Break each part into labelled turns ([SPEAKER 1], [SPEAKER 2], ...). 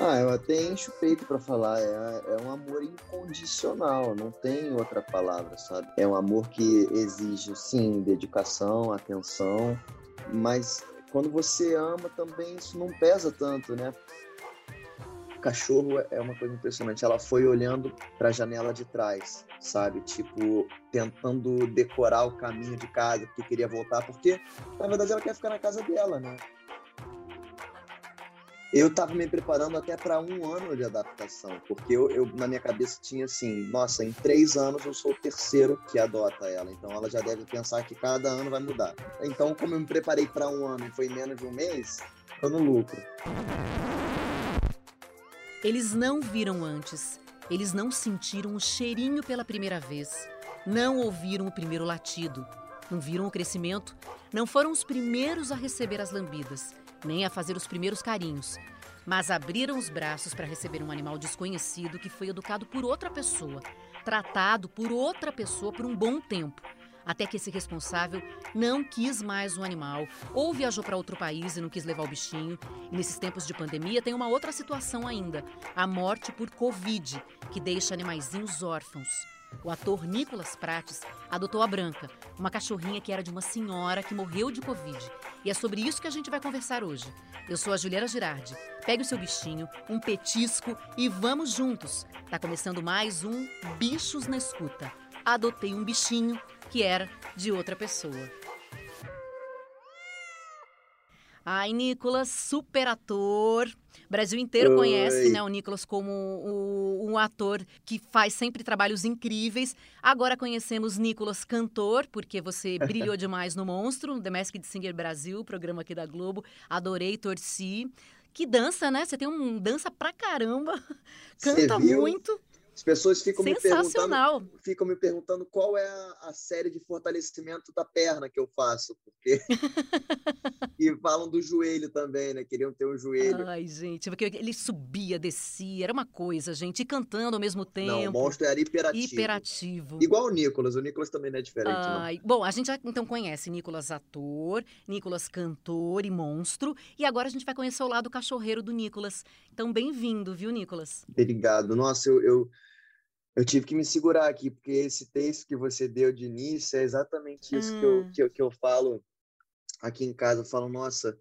[SPEAKER 1] Ah, eu até encho o peito pra falar. É, é um amor incondicional, não tem outra palavra, sabe? É um amor que exige, sim, dedicação, atenção, mas quando você ama também isso não pesa tanto, né? cachorro é uma coisa impressionante. Ela foi olhando para a janela de trás, sabe? Tipo, tentando decorar o caminho de casa, porque queria voltar, porque na verdade ela quer ficar na casa dela, né? Eu estava me preparando até para um ano de adaptação, porque eu, eu, na minha cabeça tinha assim, nossa, em três anos eu sou o terceiro que adota ela, então ela já deve pensar que cada ano vai mudar. Então, como eu me preparei para um ano e foi menos de um mês, eu no lucro.
[SPEAKER 2] Eles não viram antes, eles não sentiram o cheirinho pela primeira vez, não ouviram o primeiro latido, não viram o crescimento, não foram os primeiros a receber as lambidas, nem a fazer os primeiros carinhos, mas abriram os braços para receber um animal desconhecido que foi educado por outra pessoa, tratado por outra pessoa por um bom tempo até que esse responsável não quis mais o animal, ou viajou para outro país e não quis levar o bichinho. E nesses tempos de pandemia tem uma outra situação ainda: a morte por Covid, que deixa animaizinhos órfãos. O ator Nicolas Prates adotou a Branca, uma cachorrinha que era de uma senhora que morreu de Covid. E é sobre isso que a gente vai conversar hoje. Eu sou a Juliana Girardi. Pegue o seu bichinho, um petisco e vamos juntos. Tá começando mais um Bichos na Escuta. Adotei um bichinho que era de outra pessoa. Ai, Nicolas, super ator. O Brasil inteiro Oi. conhece né, o Nicolas como o, um ator que faz sempre trabalhos incríveis. Agora conhecemos Nicolas cantor, porque você brilhou demais no Monstro, The Masked Singer Brasil, programa aqui da Globo. Adorei, torci. Que dança, né? Você tem um dança pra caramba. Canta muito.
[SPEAKER 1] As pessoas ficam me perguntando, ficam me perguntando qual é a, a, série de fortalecimento da perna que eu faço, porque e falam do joelho também, né? Queriam ter um joelho.
[SPEAKER 2] Ai, gente, porque ele subia, descia, era uma coisa, gente, e cantando ao mesmo tempo. Não,
[SPEAKER 1] o monstro era hiperativo.
[SPEAKER 2] Hiperativo.
[SPEAKER 1] Igual o Nicolas, o Nicolas também não é diferente, Ai,
[SPEAKER 2] não. Bom, a gente já então conhece Nicolas ator, Nicolas cantor e monstro, e agora a gente vai conhecer o lado cachorreiro do Nicolas. Então, bem-vindo, viu, Nicolas?
[SPEAKER 1] Obrigado. Nossa, eu, eu eu tive que me segurar aqui, porque esse texto que você deu de início é exatamente isso hum. que, eu, hum. que, eu, que eu falo aqui em casa. Eu falo, nossa,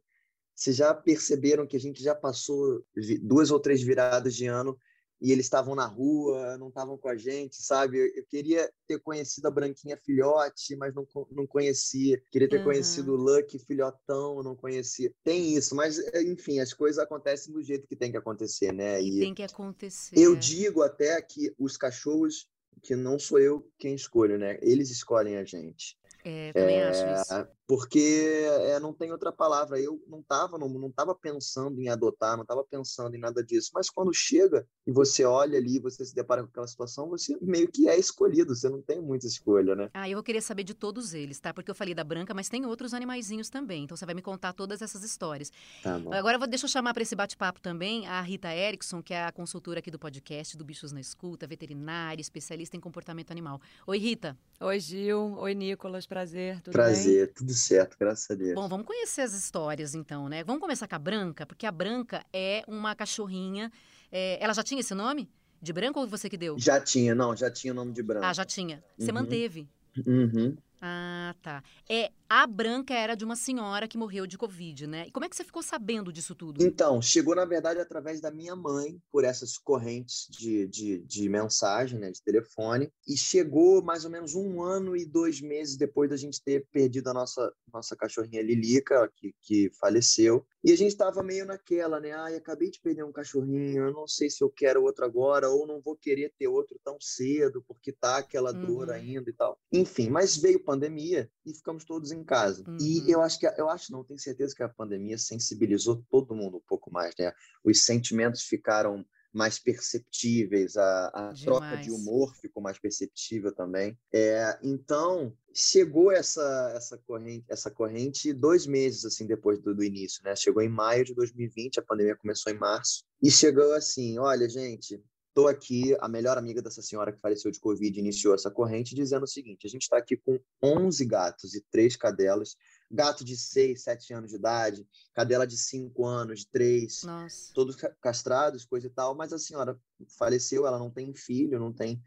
[SPEAKER 1] vocês já perceberam que a gente já passou duas ou três viradas de ano e eles estavam na rua, não estavam com a gente, sabe? Eu, queria ter conhecido a Branquinha filhote, mas não, não conhecia. Queria ter uhum. conhecido o Lucky filhotão, não conhecia. Tem isso, mas eh, enfim, as coisas acontecem do jeito que tem que acontecer, né?
[SPEAKER 2] E, e tem que acontecer.
[SPEAKER 1] Eu digo até que os cachorros, que não sou eu quem escolho, né? Eles escolhem a gente.
[SPEAKER 2] É, também é, acho isso.
[SPEAKER 1] Porque é, não tem outra palavra. Eu não estava não, não tava pensando em adotar, não estava pensando em nada disso. Mas quando chega e você olha ali, você se depara com aquela situação, você meio que é escolhido. Você não tem muita escolha, né?
[SPEAKER 2] Ah, eu vou querer saber de todos eles, tá? Porque eu falei da Branca, mas tem outros animaizinhos também. Então você vai me contar todas essas histórias.
[SPEAKER 1] Tá bom.
[SPEAKER 2] Agora vou, deixa eu chamar para esse bate-papo também a Rita Erickson, que é a consultora aqui do podcast do Bichos na Escuta, veterinária, especialista em comportamento animal. Oi, Rita.
[SPEAKER 3] Oi, Gil. Oi, Nicolas. Prazer. Tudo
[SPEAKER 1] Prazer,
[SPEAKER 3] bem?
[SPEAKER 1] tudo certo, graças a Deus.
[SPEAKER 2] Bom, vamos conhecer as histórias então, né? Vamos começar com a Branca, porque a Branca é uma cachorrinha. É... Ela já tinha esse nome? De branco ou você que deu?
[SPEAKER 1] Já tinha, não, já tinha o nome de branco.
[SPEAKER 2] Ah, já tinha. Você uhum. manteve.
[SPEAKER 1] Uhum.
[SPEAKER 2] Ah, tá. É, a Branca era de uma senhora que morreu de Covid, né? E como é que você ficou sabendo disso tudo?
[SPEAKER 1] Então, chegou, na verdade, através da minha mãe, por essas correntes de, de, de mensagem, né, de telefone, e chegou mais ou menos um ano e dois meses depois da gente ter perdido a nossa, nossa cachorrinha Lilica, que, que faleceu. E a gente estava meio naquela, né? Ai, acabei de perder um cachorrinho, eu não sei se eu quero outro agora, ou não vou querer ter outro tão cedo, porque tá aquela uhum. dor ainda e tal. Enfim, mas veio pandemia e ficamos todos em casa. Uhum. E eu acho que, eu acho não, tenho certeza que a pandemia sensibilizou todo mundo um pouco mais, né? Os sentimentos ficaram mais perceptíveis, a, a troca de humor ficou mais perceptível também. É, então chegou essa essa corrente essa corrente dois meses assim depois do, do, início, né? Chegou em maio de 2020, a pandemia começou em março e chegou assim, olha gente, Estou aqui, a melhor amiga dessa senhora que faleceu de Covid iniciou essa corrente dizendo o seguinte: a gente está aqui com 11 gatos e três cadelas. gato de 6, 7 anos de idade, cadela de 5 anos, de 3,
[SPEAKER 2] Nossa.
[SPEAKER 1] todos castrados, coisa e tal, mas a senhora faleceu, ela não tem filho, não tem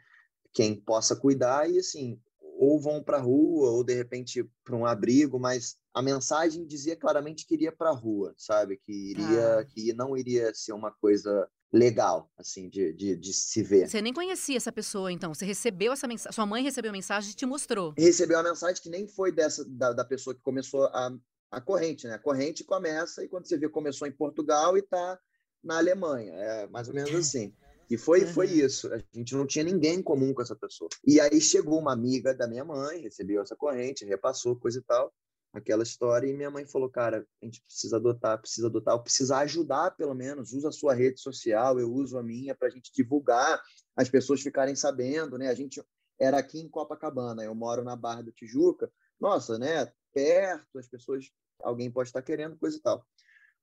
[SPEAKER 1] quem possa cuidar, e assim, ou vão para a rua, ou de repente para um abrigo, mas a mensagem dizia claramente que iria para a rua, sabe? Que iria, ah. que não iria ser uma coisa legal, assim, de, de, de, se ver.
[SPEAKER 2] Você nem conhecia essa pessoa, então? Você recebeu essa mensagem? Sua mãe recebeu a mensagem e te mostrou?
[SPEAKER 1] Recebeu a mensagem que nem foi dessa da, da pessoa que começou a, a corrente, né? A corrente começa e quando você vê começou em Portugal e está na Alemanha, é mais ou menos assim. E foi, uhum. foi isso. A gente não tinha ninguém em comum com essa pessoa. E aí chegou uma amiga da minha mãe, recebeu essa corrente, repassou, coisa e tal aquela história e minha mãe falou, cara, a gente precisa adotar, precisa adotar, precisa ajudar pelo menos, usa a sua rede social, eu uso a minha para a gente divulgar, as pessoas ficarem sabendo, né? A gente era aqui em Copacabana, eu moro na Barra do Tijuca, nossa, né? Perto, as pessoas, alguém pode estar querendo coisa e tal.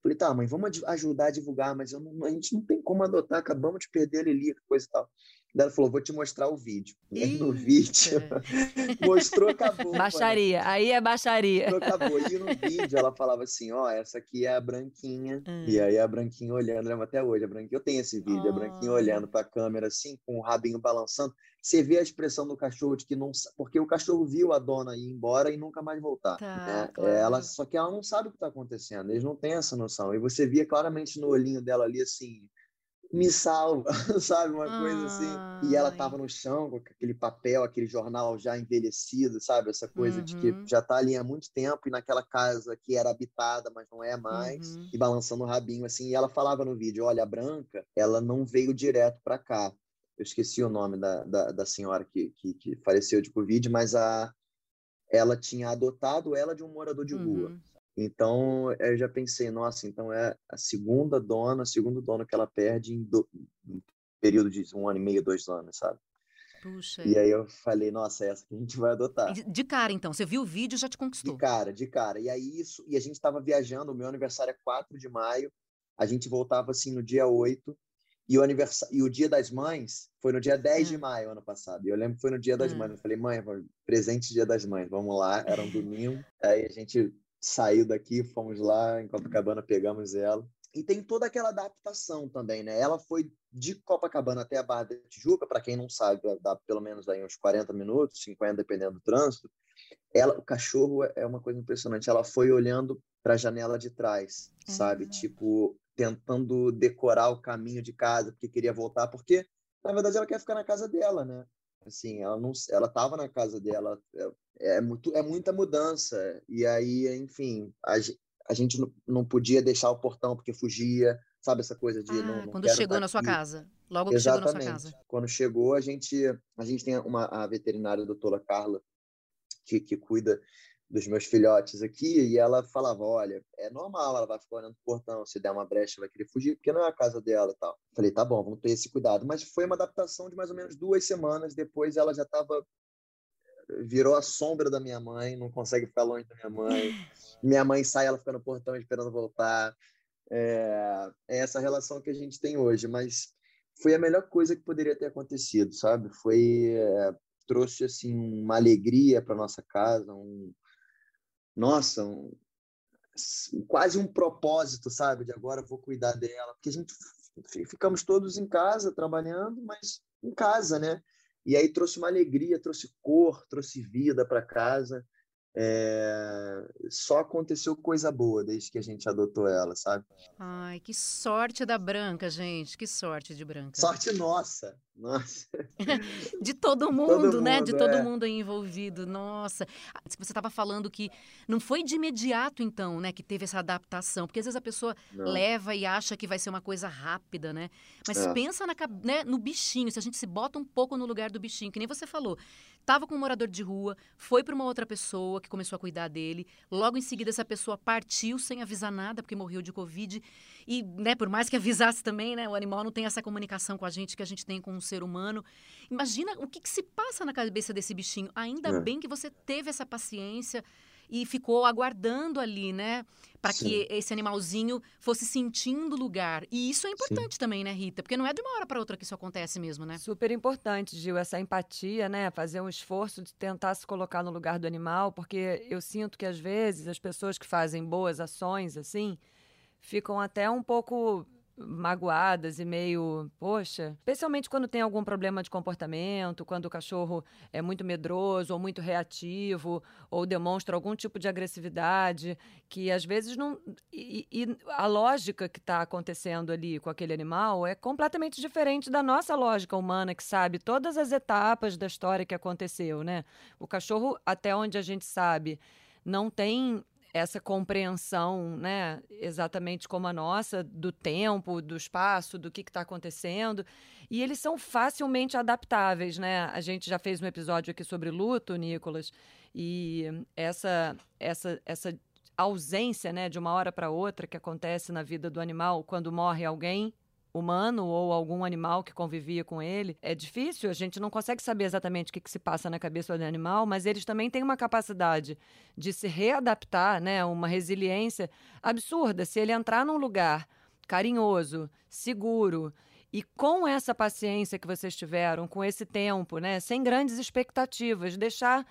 [SPEAKER 1] Falei, tá, mãe, vamos ajudar a divulgar, mas não, a gente não tem como adotar, acabamos de perder a coisa e tal. Daí ela falou: vou te mostrar o vídeo. E aí no vídeo mostrou, acabou.
[SPEAKER 2] Baixaria, aí é baixaria.
[SPEAKER 1] Mostrou, acabou. E no vídeo ela falava assim: ó, oh, essa aqui é a branquinha. Hum. E aí a branquinha olhando, lembro até hoje, a branquinha, eu tenho esse vídeo, oh. a branquinha olhando para a câmera assim, com o rabinho balançando. Você vê a expressão do cachorro de que não. Porque o cachorro viu a dona ir embora e nunca mais voltar. Tá, né? claro. ela, só que ela não sabe o que está acontecendo, eles não têm essa noção. E você via claramente no olhinho dela ali assim me salva, sabe? Uma ah, coisa assim. E ela tava no chão com aquele papel, aquele jornal já envelhecido, sabe? Essa coisa uhum. de que uhum. já tá ali há muito tempo e naquela casa que era habitada, mas não é mais, uhum. e balançando o rabinho assim. E ela falava no vídeo: olha, a Branca, ela não veio direto para cá. Eu esqueci o nome da, da, da senhora que, que, que, faleceu de Covid, mas a, ela tinha adotado ela de um morador de rua. Uhum. Então, eu já pensei, nossa, então é a segunda dona, segundo dono que ela perde em, do, em período de um ano e meio, dois anos, sabe?
[SPEAKER 2] Puxa.
[SPEAKER 1] E aí eu falei, nossa, é essa que a gente vai adotar.
[SPEAKER 2] De cara, então, você viu o vídeo e já te conquistou.
[SPEAKER 1] De cara, de cara. E aí isso, e a gente estava viajando, o meu aniversário é 4 de maio, a gente voltava assim no dia 8, e o, aniversário, e o dia das mães foi no dia 10 de hum. maio ano passado. E eu lembro que foi no dia das hum. mães. Eu falei, mãe, presente dia das mães, vamos lá. Era um domingo. Aí a gente saiu daqui, fomos lá em Copacabana, pegamos ela. E tem toda aquela adaptação também, né? Ela foi de Copacabana até a Barra da Tijuca, para quem não sabe, dá pelo menos aí uns 40 minutos, 50 dependendo do trânsito. Ela, o cachorro é uma coisa impressionante. Ela foi olhando para a janela de trás, uhum. sabe? Tipo, tentando decorar o caminho de casa, porque queria voltar, porque na verdade ela quer ficar na casa dela, né? Assim, ela não, ela estava na casa dela, é, é, muito, é muita mudança. E aí, enfim, a, a gente não, podia deixar o portão porque fugia, sabe essa coisa de ah, não, não
[SPEAKER 2] quando chegou na sua casa, logo que Exatamente. chegou na sua casa.
[SPEAKER 1] Quando chegou, a gente a gente tem uma a veterinária a doutora Carla que, que cuida dos meus filhotes aqui, e ela falava, olha, é normal, ela vai ficar olhando pro portão, se der uma brecha vai querer fugir, porque não é a casa dela e tal. Falei, tá bom, vamos ter esse cuidado. Mas foi uma adaptação de mais ou menos duas semanas, depois ela já estava virou a sombra da minha mãe, não consegue ficar longe da minha mãe. Minha mãe sai, ela fica no portão esperando voltar. É, é essa relação que a gente tem hoje, mas foi a melhor coisa que poderia ter acontecido, sabe? Foi é, trouxe assim uma alegria para nossa casa, um, nossa, um, quase um propósito, sabe? De agora vou cuidar dela, porque a gente ficamos todos em casa trabalhando, mas em casa, né? E aí trouxe uma alegria, trouxe cor, trouxe vida para casa. É... Só aconteceu coisa boa desde que a gente adotou ela, sabe?
[SPEAKER 2] Ai, que sorte da Branca, gente. Que sorte de Branca.
[SPEAKER 1] Sorte nossa. Nossa.
[SPEAKER 2] de todo mundo, todo né? Mundo, de todo é. mundo aí envolvido. Nossa. Você estava falando que não foi de imediato, então, né, que teve essa adaptação. Porque às vezes a pessoa não. leva e acha que vai ser uma coisa rápida, né? Mas é. pensa na, né, no bichinho. Se a gente se bota um pouco no lugar do bichinho, que nem você falou estava com um morador de rua, foi para uma outra pessoa que começou a cuidar dele. Logo em seguida, essa pessoa partiu sem avisar nada, porque morreu de Covid. E, né, por mais que avisasse também, né, o animal não tem essa comunicação com a gente que a gente tem com um ser humano. Imagina o que, que, se passa na cabeça desse bichinho. Ainda é. bem que você teve essa paciência e ficou aguardando ali, né? Para que esse animalzinho fosse sentindo o lugar. E isso é importante Sim. também, né, Rita? Porque não é de uma hora para outra que isso acontece mesmo, né?
[SPEAKER 3] Super importante, Gil, essa empatia, né? Fazer um esforço de tentar se colocar no lugar do animal, porque eu sinto que às vezes as pessoas que fazem boas ações, assim, ficam até um pouco magoadas e meio, poxa, especialmente quando tem algum problema de comportamento, quando o cachorro é muito medroso ou muito reativo ou demonstra algum tipo de agressividade, que às vezes não. E, e a lógica que está acontecendo ali com aquele animal é completamente diferente da nossa lógica humana, que sabe todas as etapas da história que aconteceu, né? O cachorro, até onde a gente sabe, não tem essa compreensão, né, exatamente como a nossa, do tempo, do espaço, do que está acontecendo. E eles são facilmente adaptáveis, né? A gente já fez um episódio aqui sobre luto, Nicolas, e essa, essa, essa ausência, né, de uma hora para outra que acontece na vida do animal quando morre alguém humano ou algum animal que convivia com ele. É difícil, a gente não consegue saber exatamente o que, que se passa na cabeça do animal, mas eles também têm uma capacidade de se readaptar, né? Uma resiliência absurda. Se ele entrar num lugar carinhoso, seguro, e com essa paciência que vocês tiveram, com esse tempo, né, sem grandes expectativas, deixar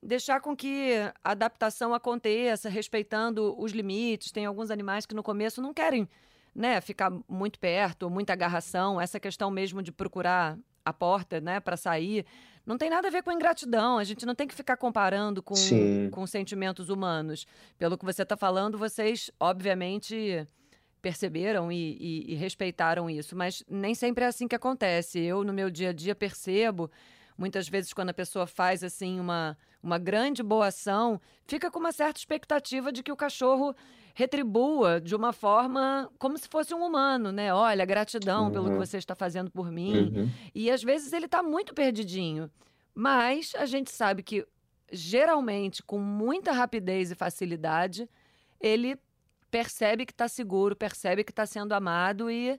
[SPEAKER 3] deixar com que a adaptação aconteça, respeitando os limites. Tem alguns animais que no começo não querem né, ficar muito perto, muita agarração, essa questão mesmo de procurar a porta, né, para sair, não tem nada a ver com ingratidão. A gente não tem que ficar comparando com, com sentimentos humanos. Pelo que você está falando, vocês, obviamente, perceberam e, e, e respeitaram isso, mas nem sempre é assim que acontece. Eu, no meu dia a dia, percebo muitas vezes quando a pessoa faz assim uma, uma grande boa ação, fica com uma certa expectativa de que o cachorro retribua de uma forma como se fosse um humano, né? Olha, gratidão uhum. pelo que uhum. você está fazendo por mim. Uhum. E às vezes ele está muito perdidinho. Mas a gente sabe que geralmente, com muita rapidez e facilidade, ele percebe que está seguro, percebe que está sendo amado e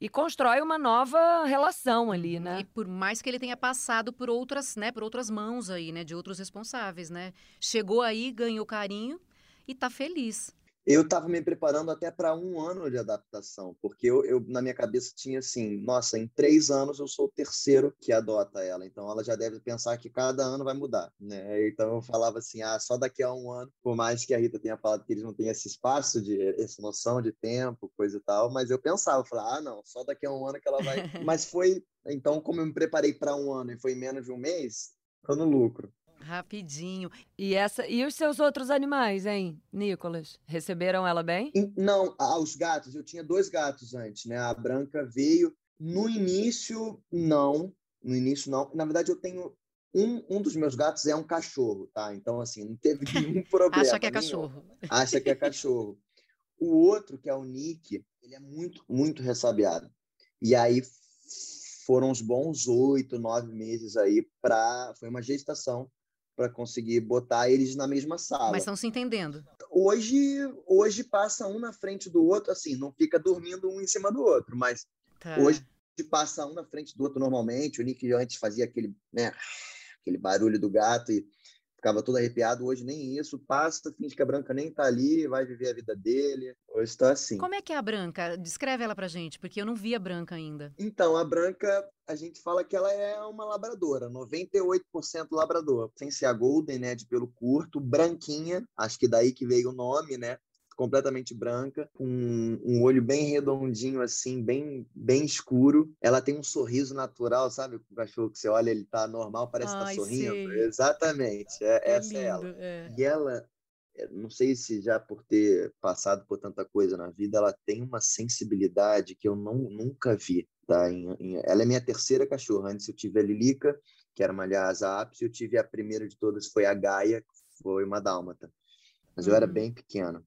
[SPEAKER 3] e constrói uma nova relação ali, né?
[SPEAKER 2] E por mais que ele tenha passado por outras, né, por outras mãos aí, né, de outros responsáveis, né? Chegou aí, ganhou carinho e tá feliz.
[SPEAKER 1] Eu estava me preparando até para um ano de adaptação, porque eu, eu, na minha cabeça tinha assim, nossa, em três anos eu sou o terceiro que adota ela, então ela já deve pensar que cada ano vai mudar, né? Então eu falava assim, ah, só daqui a um ano, por mais que a Rita tenha falado que eles não têm esse espaço de essa noção de tempo, coisa e tal, mas eu pensava, eu falava, ah, não, só daqui a um ano que ela vai. mas foi, então como eu me preparei para um ano e foi menos de um mês, tô no lucro.
[SPEAKER 2] Rapidinho.
[SPEAKER 3] E essa e os seus outros animais, hein, Nicolas? Receberam ela bem?
[SPEAKER 1] Não, ah, os gatos. Eu tinha dois gatos antes, né? A Branca veio. No início, não. No início, não. Na verdade, eu tenho um, um dos meus gatos é um cachorro, tá? Então, assim, não teve nenhum problema.
[SPEAKER 2] Acha que é cachorro.
[SPEAKER 1] Acha que é cachorro. O outro, que é o Nick, ele é muito, muito ressabiado. E aí foram uns bons oito, nove meses aí para. Foi uma gestação para conseguir botar eles na mesma sala.
[SPEAKER 2] Mas estão se entendendo.
[SPEAKER 1] Hoje, hoje passa um na frente do outro, assim, não fica dormindo um em cima do outro, mas tá. hoje passa um na frente do outro normalmente. O Nick antes fazia aquele, né, aquele barulho do gato e ficava todo arrepiado. Hoje nem isso, passa, finge que a Branca nem tá ali, vai viver a vida dele. Hoje está assim.
[SPEAKER 2] Como é que é a Branca? Descreve ela pra gente, porque eu não vi a Branca ainda.
[SPEAKER 1] Então, a Branca, a gente fala que ela é uma labradora, 98% labrador. Sem ser a Golden, né, de pelo curto, branquinha, acho que daí que veio o nome, né? Completamente branca, com um olho bem redondinho, assim, bem, bem escuro. Ela tem um sorriso natural, sabe? O cachorro que você olha, ele tá normal, parece Ai, que tá sorrindo. Exatamente, é, é essa lindo, é ela. É. E ela, é, não sei se já por ter passado por tanta coisa na vida, ela tem uma sensibilidade que eu não, nunca vi. Tá? Em, em, ela é minha terceira cachorra. Antes eu tive a Lilica, que era uma Lhasa Apis, eu tive a primeira de todas, foi a Gaia, que foi uma dálmata. Mas eu era uhum. bem pequeno.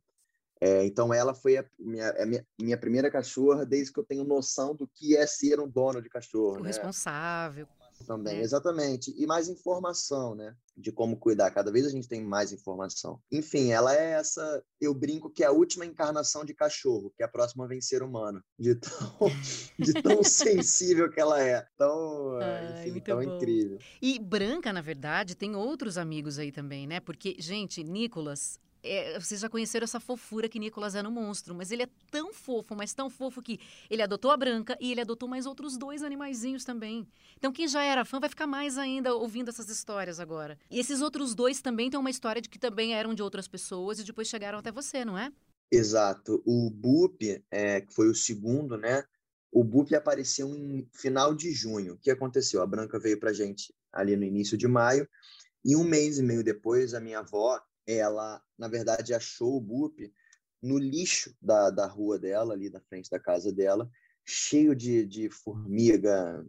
[SPEAKER 1] É, então, ela foi a minha, a minha, minha, primeira cachorra desde que eu tenho noção do que é ser um dono de cachorro. O
[SPEAKER 2] né? responsável.
[SPEAKER 1] também, é. exatamente. E mais informação, né? De como cuidar. Cada vez a gente tem mais informação. Enfim, ela é essa. Eu brinco que é a última encarnação de cachorro, que é a próxima vem ser humano. De tão, de tão sensível que ela é. Tão, Ai, enfim, tão bom. incrível.
[SPEAKER 2] E Branca, na verdade, tem outros amigos aí também, né? Porque, gente, Nicolas é, vocês já conheceram essa fofura que Nicolas é no monstro, mas ele é tão fofo, mas tão fofo que ele adotou a Branca e ele adotou mais outros dois animaizinhos também. Então quem já era fã vai ficar mais ainda ouvindo essas histórias agora. E esses outros dois também têm uma história de que também eram de outras pessoas e depois chegaram até você, não é?
[SPEAKER 1] Exato. O Boop, é, que foi o segundo, né? O Boop apareceu em final de junho. O que aconteceu? A Branca veio pra gente ali no início de maio e um mês e meio depois a minha avó ela, na verdade, achou o Boop no lixo da, da rua dela, ali na frente da casa dela, cheio de, de formiga,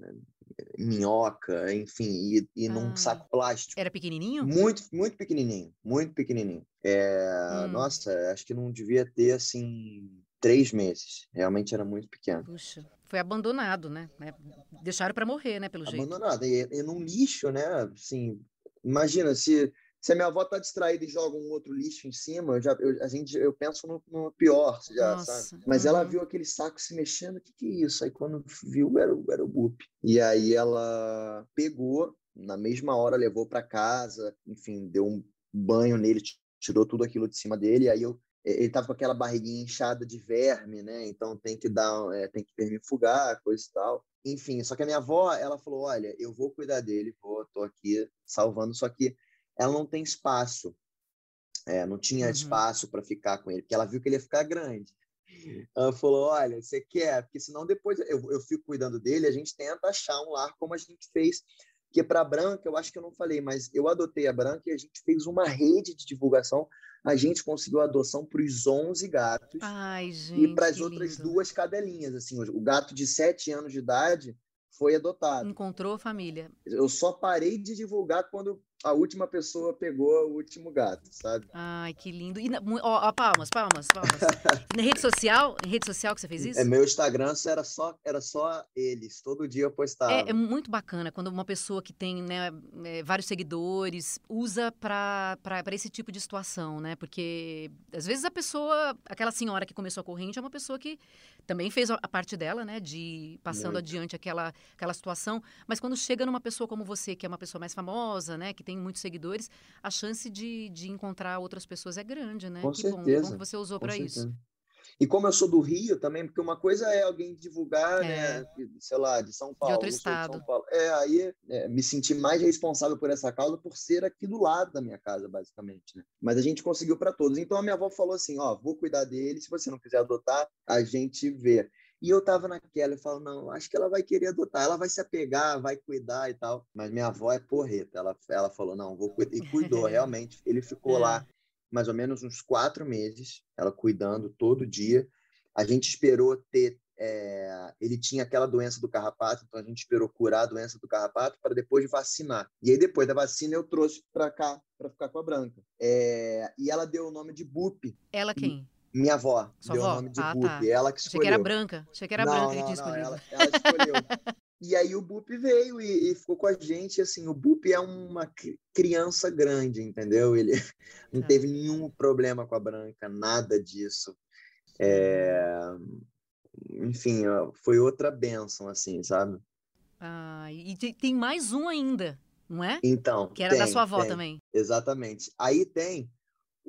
[SPEAKER 1] minhoca, enfim, e, e ah. num saco plástico.
[SPEAKER 2] Era pequenininho?
[SPEAKER 1] Muito, muito pequenininho, muito pequenininho. É, hum. Nossa, acho que não devia ter, assim, três meses. Realmente era muito pequeno.
[SPEAKER 2] Puxa, foi abandonado, né? É, deixaram para morrer, né, pelo
[SPEAKER 1] abandonado.
[SPEAKER 2] jeito.
[SPEAKER 1] Abandonado, e, e num lixo, né? Assim, imagina se se a minha avó tá distraída e joga um outro lixo em cima, eu já, eu, a gente, eu penso no, no pior, já? Mas uhum. ela viu aquele saco se mexendo, o que, que é isso? Aí quando viu, era, era o Boop. E aí ela pegou, na mesma hora levou para casa, enfim, deu um banho nele, tirou tudo aquilo de cima dele, aí eu ele tava com aquela barriguinha inchada de verme, né? Então tem que dar, é, tem que vermifugar, coisa e tal. Enfim, só que a minha avó, ela falou: olha, eu vou cuidar dele, vou, tô aqui salvando, só que ela não tem espaço. É, não tinha uhum. espaço para ficar com ele, porque ela viu que ele ia ficar grande. Ela falou: Olha, você quer? Porque senão depois eu, eu fico cuidando dele, a gente tenta achar um lar como a gente fez. Porque para a Branca, eu acho que eu não falei, mas eu adotei a Branca e a gente fez uma rede de divulgação. A gente conseguiu a adoção para os 11 gatos
[SPEAKER 2] Ai, gente,
[SPEAKER 1] e para as outras lindo. duas cadelinhas. Assim, o gato de 7 anos de idade foi adotado.
[SPEAKER 2] Encontrou família.
[SPEAKER 1] Eu só parei de divulgar quando a última pessoa pegou o último gato, sabe?
[SPEAKER 2] Ai, que lindo. E, ó, ó palmas, palmas, palmas. na rede social? Em rede social que você fez isso?
[SPEAKER 1] É, meu Instagram era só, era só eles. Todo dia eu postava.
[SPEAKER 2] É, é muito bacana quando uma pessoa que tem né, é, vários seguidores usa para esse tipo de situação, né? Porque às vezes a pessoa, aquela senhora que começou a corrente é uma pessoa que também fez a parte dela, né? De passando muito. adiante aquela, aquela situação. Mas quando chega numa pessoa como você, que é uma pessoa mais famosa, né? Que tem tem muitos seguidores, a chance de, de encontrar outras pessoas é grande, né?
[SPEAKER 1] Com
[SPEAKER 2] que
[SPEAKER 1] certeza.
[SPEAKER 2] bom, que bom que você usou para isso.
[SPEAKER 1] E como eu sou do Rio também, porque uma coisa é alguém divulgar, é. né, sei lá, de São Paulo.
[SPEAKER 2] De outro estado.
[SPEAKER 1] De Paulo. É, aí é, me senti mais responsável por essa causa por ser aqui do lado da minha casa, basicamente. Né? Mas a gente conseguiu para todos. Então a minha avó falou assim: ó, vou cuidar dele, se você não quiser adotar, a gente vê. E eu tava naquela, eu falo, não, acho que ela vai querer adotar, ela vai se apegar, vai cuidar e tal. Mas minha avó é porreta, ela, ela falou, não, vou cuidar. E cuidou, realmente. Ele ficou lá é. mais ou menos uns quatro meses, ela cuidando todo dia. A gente esperou ter. É, ele tinha aquela doença do carrapato, então a gente esperou curar a doença do carrapato para depois vacinar. E aí, depois da vacina, eu trouxe para cá, para ficar com a Branca. É, e ela deu o nome de Bup.
[SPEAKER 2] Ela quem?
[SPEAKER 1] Minha avó Sua deu o nome de ah, tá. ela que escolheu.
[SPEAKER 2] Achei que era branca, achei que era
[SPEAKER 1] não,
[SPEAKER 2] branca
[SPEAKER 1] não,
[SPEAKER 2] que tinha
[SPEAKER 1] escolhido. Ela, ela escolheu. e aí o Bup veio e, e, ficou com a gente, assim, o Bup é uma criança grande, entendeu? Ele não tá. teve nenhum problema com a branca, nada disso. É... Enfim, foi outra benção, assim, sabe?
[SPEAKER 2] Ah, e tem mais um ainda, não é?
[SPEAKER 1] Então.
[SPEAKER 2] Que era
[SPEAKER 1] tem,
[SPEAKER 2] da sua avó
[SPEAKER 1] tem,
[SPEAKER 2] também.
[SPEAKER 1] Exatamente. Aí tem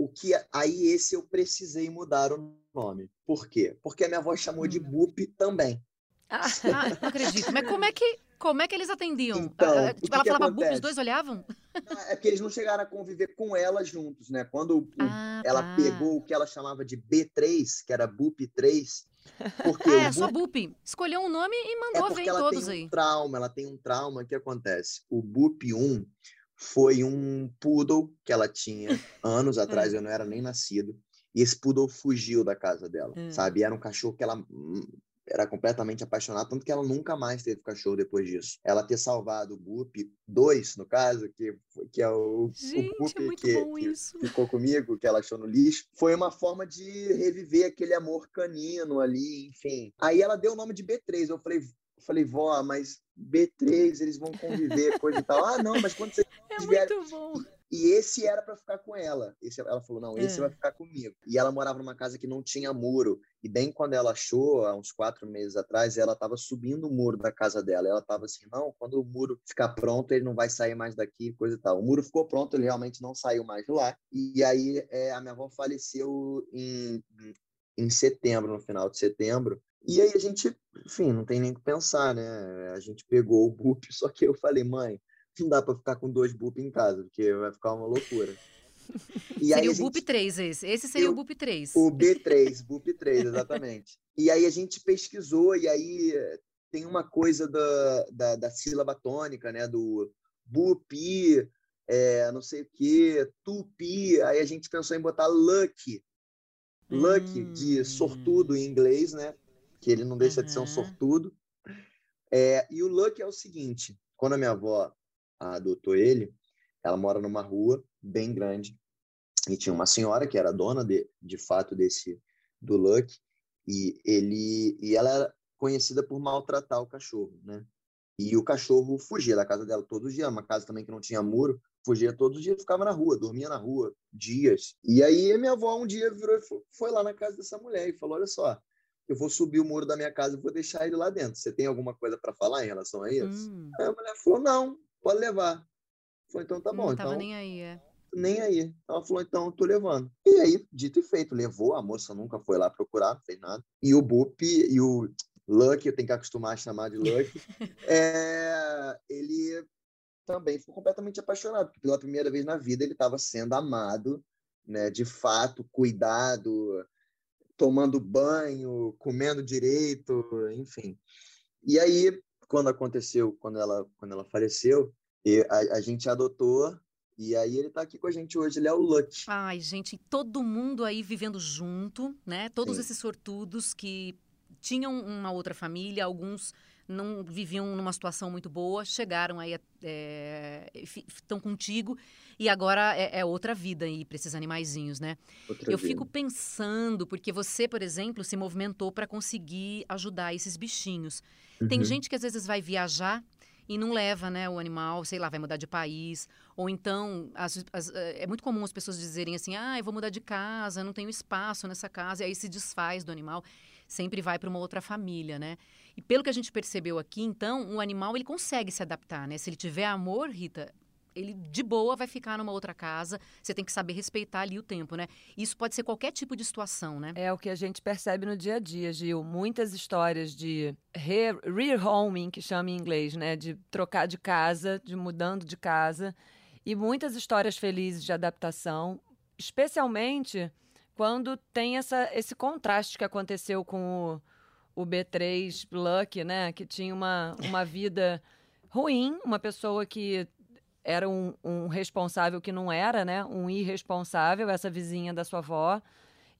[SPEAKER 1] o que aí esse eu precisei mudar o nome. Por quê? Porque a minha avó chamou de hum. Bup também.
[SPEAKER 2] Ah, ah, não acredito. Mas como é que como é que eles atendiam? Então, ah, tipo, ela falava Bup, os dois olhavam?
[SPEAKER 1] Não, é que eles não chegaram a conviver com ela juntos, né? Quando ah, ela tá. pegou o que ela chamava de B3, que era Bup 3,
[SPEAKER 2] porque ah, é, Bup... só Bup. Escolheu um nome e mandou
[SPEAKER 1] é
[SPEAKER 2] ver todos
[SPEAKER 1] aí.
[SPEAKER 2] Um
[SPEAKER 1] trauma, ela tem um trauma que acontece. O Bup 1 foi um poodle que ela tinha anos atrás, eu não era nem nascido, e esse poodle fugiu da casa dela, hum. sabe? era um cachorro que ela hum, era completamente apaixonada, tanto que ela nunca mais teve cachorro depois disso. Ela ter salvado o Boop 2, no caso, que, que é o,
[SPEAKER 2] Gente,
[SPEAKER 1] o Boop
[SPEAKER 2] é
[SPEAKER 1] que, que ficou comigo, que ela achou no lixo, foi uma forma de reviver aquele amor canino ali, enfim. Aí ela deu o nome de B3, eu falei, falei, vó, mas B3, eles vão conviver, coisa e tal. Ah, não, mas quando você
[SPEAKER 2] é muito bom.
[SPEAKER 1] E esse era para ficar com ela. Esse, ela falou: não, esse é. vai ficar comigo. E ela morava numa casa que não tinha muro. E bem quando ela achou, há uns quatro meses atrás, ela estava subindo o muro da casa dela. Ela estava assim: não, quando o muro ficar pronto, ele não vai sair mais daqui, coisa e tal. O muro ficou pronto, ele realmente não saiu mais de lá. E aí é, a minha avó faleceu em, em setembro, no final de setembro. E aí a gente, enfim, não tem nem o que pensar, né? A gente pegou o BUP, só que eu falei, mãe não dá para ficar com dois BUP em casa, porque vai ficar uma loucura.
[SPEAKER 2] E seria o BUP 3 esse. Esse seria eu, o BUP 3.
[SPEAKER 1] O B3, BUP 3, exatamente. e aí a gente pesquisou, e aí tem uma coisa da, da, da sílaba tônica, né? Do BUPI, é, não sei o quê, tupi. Aí a gente pensou em botar lucky. Lucky, hum. de sortudo em inglês, né? Que ele não deixa uhum. de ser um sortudo. É, e o lucky é o seguinte: quando a minha avó adotou ele, ela mora numa rua bem grande e tinha uma senhora que era dona de, de fato desse do Luck e ele e ela era conhecida por maltratar o cachorro, né? E o cachorro fugia da casa dela todos os dias, uma casa também que não tinha muro, fugia todos os dias, ficava na rua, dormia na rua dias. E aí minha avó um dia virou foi lá na casa dessa mulher e falou: "Olha só, eu vou subir o muro da minha casa e vou deixar ele lá dentro. Você tem alguma coisa para falar em relação a isso?" Hum. Aí a mulher falou: "Não, pode levar. Falei, então tá bom. Não
[SPEAKER 2] tava
[SPEAKER 1] então,
[SPEAKER 2] nem aí, é.
[SPEAKER 1] Nem aí. Ela falou, então eu tô levando. E aí, dito e feito, levou, a moça nunca foi lá procurar, não fez nada. E o Bup e o Lucky, eu tenho que acostumar a chamar de Lucky, é, ele também ficou completamente apaixonado, porque pela primeira vez na vida ele estava sendo amado, né, de fato, cuidado, tomando banho, comendo direito, enfim. E aí, quando aconteceu, quando ela, quando ela faleceu, a, a gente adotou e aí ele está aqui com a gente hoje, ele é o Luck.
[SPEAKER 2] Ai, gente, todo mundo aí vivendo junto, né? Todos Sim. esses sortudos que tinham uma outra família, alguns não viviam numa situação muito boa, chegaram aí, é, estão contigo e agora é, é, outra vida aí para esses animaizinhos, né? Outra Eu vida. fico pensando, porque você, por exemplo, se movimentou para conseguir ajudar esses bichinhos. Uhum. Tem gente que às vezes vai viajar e não leva né, o animal, sei lá, vai mudar de país. Ou então, as, as, é muito comum as pessoas dizerem assim: ah, eu vou mudar de casa, não tenho espaço nessa casa, e aí se desfaz do animal sempre vai para uma outra família, né? E pelo que a gente percebeu aqui, então, o animal ele consegue se adaptar, né? Se ele tiver amor, Rita, ele de boa vai ficar numa outra casa. Você tem que saber respeitar ali o tempo, né? Isso pode ser qualquer tipo de situação, né?
[SPEAKER 3] É o que a gente percebe no dia a dia, Gil. Muitas histórias de rehoming, que chama em inglês, né? De trocar de casa, de mudando de casa. E muitas histórias felizes de adaptação, especialmente quando tem essa, esse contraste que aconteceu com o, o B3 Luck, né? Que tinha uma, uma vida ruim, uma pessoa que era um, um, responsável que não era, né? Um irresponsável, essa vizinha da sua avó,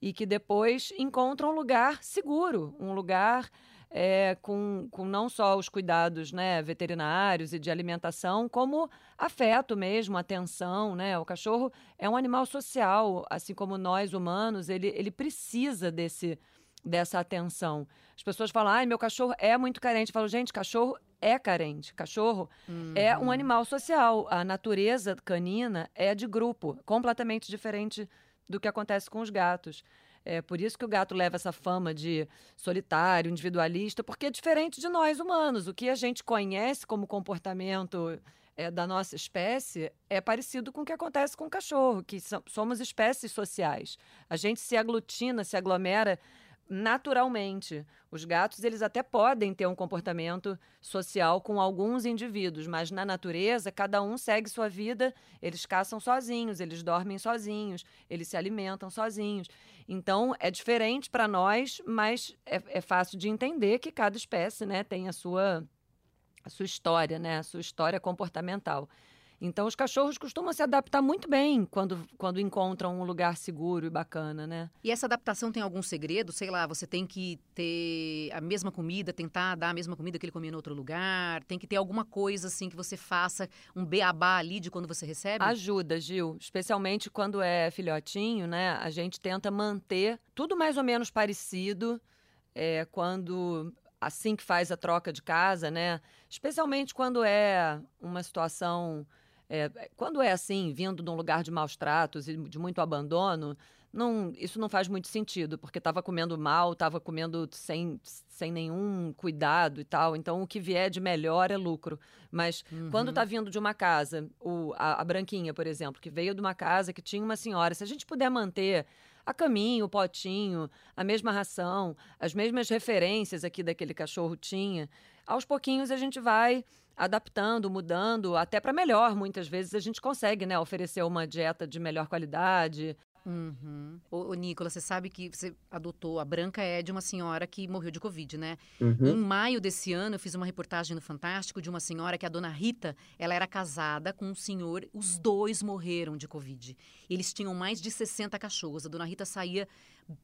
[SPEAKER 3] e que depois encontra um lugar seguro, um lugar é, com, com não só os cuidados né, veterinários e de alimentação, como afeto mesmo, atenção, né? O cachorro é um animal social, assim como nós humanos, ele, ele precisa desse dessa atenção. As pessoas falam, ai, meu cachorro é muito carente. Eu falo, gente, cachorro é carente. Cachorro uhum. é um uhum. animal social. A natureza canina é de grupo, completamente diferente do que acontece com os gatos. É por isso que o gato leva essa fama de solitário, individualista, porque é diferente de nós humanos. O que a gente conhece como comportamento é, da nossa espécie é parecido com o que acontece com o cachorro, que somos espécies sociais. A gente se aglutina, se aglomera naturalmente. Os gatos, eles até podem ter um comportamento social com alguns indivíduos, mas na natureza, cada um segue sua vida, eles caçam sozinhos, eles dormem sozinhos, eles se alimentam sozinhos. Então, é diferente para nós, mas é, é, fácil de entender que cada espécie né, tem a sua, a sua história, né, a sua história comportamental. Então, os cachorros costumam se adaptar muito bem quando, quando encontram um lugar seguro e bacana, né?
[SPEAKER 2] E essa adaptação tem algum segredo? Sei lá, você tem que ter a mesma comida, tentar dar a mesma comida que ele comia em outro lugar? Tem que ter alguma coisa, assim, que você faça, um beabá ali de quando você recebe?
[SPEAKER 3] Ajuda, Gil. Especialmente quando é filhotinho, né? A gente tenta manter tudo mais ou menos parecido. É, quando assim que faz a troca de casa, né? Especialmente quando é uma situação. É, quando é assim, vindo de um lugar de maus tratos e de muito abandono, não, isso não faz muito sentido, porque estava comendo mal, estava comendo sem, sem nenhum cuidado e tal. Então, o que vier de melhor é lucro. Mas uhum. quando está vindo de uma casa, o, a, a Branquinha, por exemplo, que veio de uma casa que tinha uma senhora, se a gente puder manter a caminho, o potinho, a mesma ração, as mesmas referências aqui daquele cachorro tinha, aos pouquinhos a gente vai adaptando, mudando, até para melhor. Muitas vezes a gente consegue, né, oferecer uma dieta de melhor qualidade,
[SPEAKER 2] Uhum. Ô, ô, Nicolas, você sabe que você adotou a Branca é de uma senhora que morreu de Covid, né?
[SPEAKER 1] Uhum.
[SPEAKER 2] Em maio desse ano, eu fiz uma reportagem no Fantástico de uma senhora que a dona Rita, ela era casada com um senhor, os dois morreram de Covid. Eles tinham mais de 60 cachorros. A dona Rita saía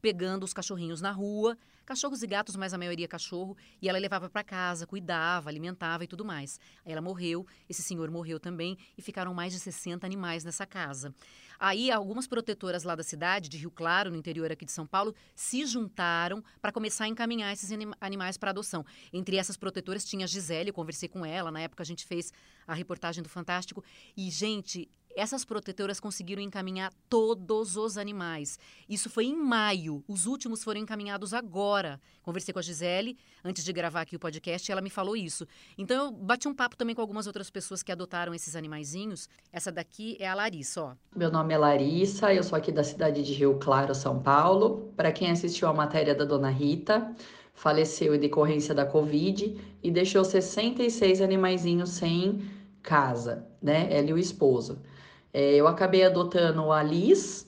[SPEAKER 2] pegando os cachorrinhos na rua, cachorros e gatos, mas a maioria cachorro, e ela levava para casa, cuidava, alimentava e tudo mais. Aí ela morreu, esse senhor morreu também, e ficaram mais de 60 animais nessa casa. Aí, algumas protetoras lá da cidade, de Rio Claro, no interior aqui de São Paulo, se juntaram para começar a encaminhar esses animais para adoção. Entre essas protetoras tinha a Gisele, eu conversei com ela, na época a gente fez a reportagem do Fantástico. E, gente, essas protetoras conseguiram encaminhar todos os animais. Isso foi em maio. Os últimos foram encaminhados agora. Conversei com a Gisele antes de gravar aqui o podcast e ela me falou isso. Então eu bati um papo também com algumas outras pessoas que adotaram esses animaizinhos. Essa daqui é a Larissa, ó.
[SPEAKER 4] Meu nome é Larissa, eu sou aqui da cidade de Rio Claro, São Paulo. Para quem assistiu a matéria da dona Rita, faleceu em decorrência da Covid e deixou 66 animaizinhos sem casa, né? Ela e o esposo. É, eu acabei adotando a Liz,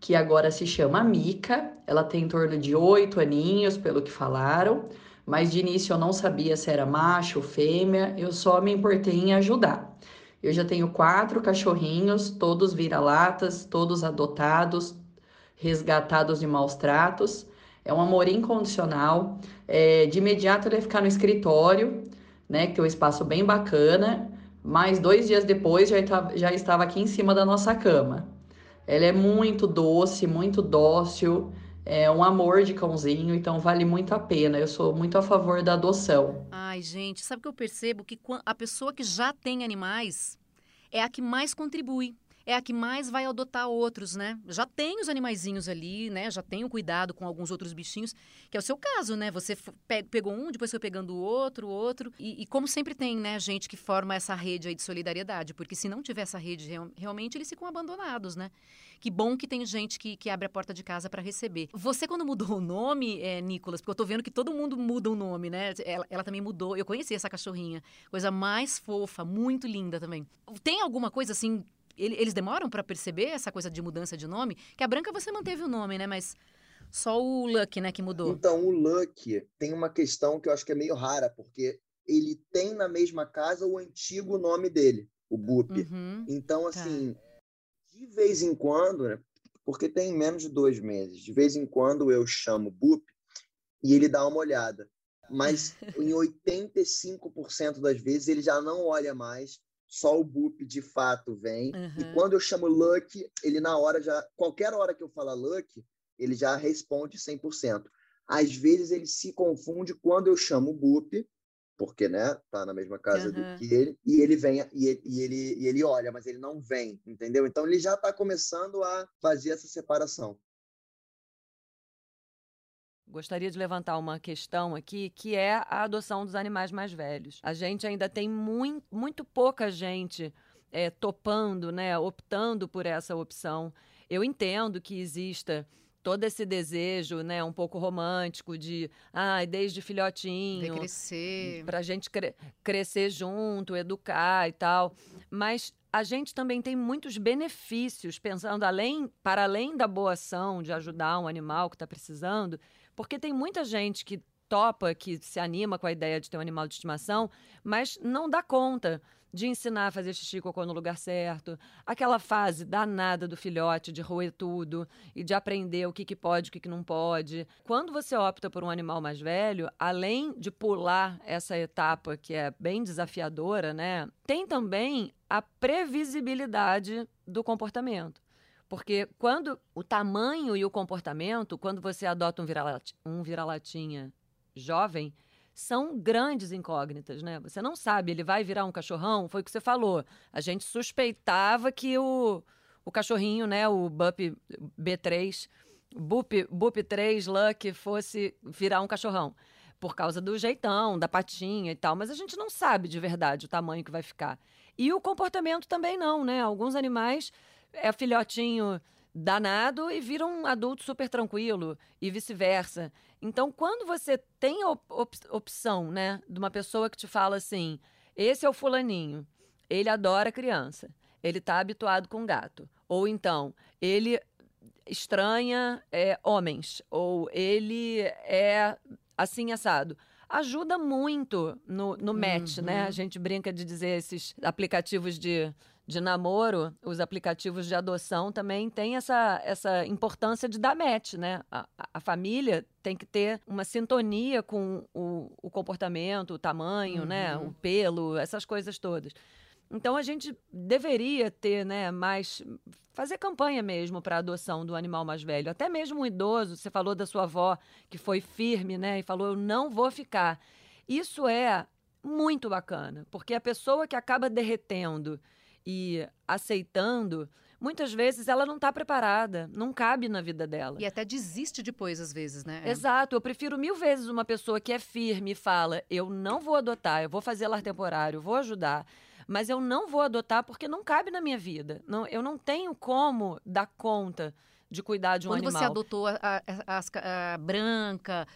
[SPEAKER 4] que agora se chama Mica. Ela tem em torno de oito aninhos, pelo que falaram. Mas de início eu não sabia se era macho ou fêmea, eu só me importei em ajudar. Eu já tenho quatro cachorrinhos, todos vira-latas, todos adotados, resgatados de maus tratos. É um amor incondicional. É, de imediato ele ia ficar no escritório, né? Que tem um espaço bem bacana mas dois dias depois já, já estava aqui em cima da nossa cama. Ela é muito doce, muito dócil, é um amor de cãozinho, então vale muito a pena. Eu sou muito a favor da adoção.
[SPEAKER 2] Ai, gente, sabe que eu percebo que a pessoa que já tem animais é a que mais contribui é a que mais vai adotar outros, né? Já tem os animaizinhos ali, né? Já tem o cuidado com alguns outros bichinhos, que é o seu caso, né? Você pe pegou um, depois foi pegando o outro, outro. E, e, como sempre tem, né, gente que forma essa rede aí de solidariedade, porque se não tiver essa rede, realmente eles ficam abandonados, né? Que bom que tem gente que, que abre a porta de casa para receber. Você, quando mudou o nome, é, Nicolas, porque eu tô vendo que todo mundo muda o nome, né? Ela, ela também mudou. Eu conheci essa cachorrinha. Coisa mais fofa, muito linda também. Tem alguma coisa assim eles demoram para perceber essa coisa de mudança de nome? Que a Branca você manteve o nome, né? Mas só o Luck, né, que mudou.
[SPEAKER 1] Então, o Luck tem uma questão que eu acho que é meio rara, porque ele tem na mesma casa o antigo nome dele, o Boop.
[SPEAKER 2] Uhum,
[SPEAKER 1] então, tá. assim, tá. de vez em quando, né, porque tem menos de dois meses, de vez em quando eu chamo Boop e ele dá uma olhada. Mas em 85% das vezes ele já não olha mais, só o Boop de fato vem. Uhum. E quando eu chamo Luck, ele na hora já. Qualquer hora que eu falar Luck, ele já responde 100%. Às vezes ele se confunde quando eu chamo o Boop, porque né, tá na mesma casa uhum. do que ele, e ele vem e ele, e ele, e ele olha, mas ele não vem, entendeu? Então ele já está começando a fazer essa separação.
[SPEAKER 3] Gostaria de levantar uma questão aqui, que é a adoção dos animais mais velhos. A gente ainda tem muito, muito pouca gente é, topando, né, optando por essa opção. Eu entendo que exista todo esse desejo, né, um pouco romântico de, ah, desde filhotinho,
[SPEAKER 2] de crescer,
[SPEAKER 3] para a gente cre crescer junto, educar e tal. Mas a gente também tem muitos benefícios pensando além, para além da boa ação de ajudar um animal que está precisando porque tem muita gente que topa, que se anima com a ideia de ter um animal de estimação, mas não dá conta de ensinar a fazer xixi e cocô no lugar certo, aquela fase danada do filhote de roer tudo e de aprender o que, que pode o que, que não pode. Quando você opta por um animal mais velho, além de pular essa etapa que é bem desafiadora, né, tem também a previsibilidade do comportamento. Porque quando o tamanho e o comportamento, quando você adota um vira-latinha um vira jovem, são grandes incógnitas, né? Você não sabe, ele vai virar um cachorrão? Foi o que você falou. A gente suspeitava que o, o cachorrinho, né, o Bup B3, Bup, Bup 3 Luck fosse virar um cachorrão. Por causa do jeitão, da patinha e tal. Mas a gente não sabe de verdade o tamanho que vai ficar. E o comportamento também não, né? Alguns animais é filhotinho danado e vira um adulto super tranquilo e vice-versa. Então, quando você tem a op opção, né, de uma pessoa que te fala assim: esse é o fulaninho, ele adora criança, ele está habituado com gato, ou então ele estranha é, homens, ou ele é assim assado ajuda muito no, no match, uhum. né? A uhum. gente brinca de dizer esses aplicativos de, de namoro, os aplicativos de adoção também têm essa, essa importância de dar match, né? A, a família tem que ter uma sintonia com o, o comportamento, o tamanho, né? uhum. né? O pelo, essas coisas todas. Então a gente deveria ter, né, mais fazer campanha mesmo para a adoção do animal mais velho. Até mesmo um idoso, você falou da sua avó que foi firme, né, e falou eu não vou ficar. Isso é muito bacana, porque a pessoa que acaba derretendo e aceitando, muitas vezes ela não está preparada, não cabe na vida dela.
[SPEAKER 2] E até desiste depois, às vezes, né?
[SPEAKER 3] Exato. Eu prefiro mil vezes uma pessoa que é firme e fala: eu não vou adotar, eu vou fazer lar temporário, vou ajudar mas eu não vou adotar porque não cabe na minha vida. Não, eu não tenho como dar conta de cuidar de um
[SPEAKER 2] Quando
[SPEAKER 3] animal.
[SPEAKER 2] Quando você adotou a, a, a, a branca,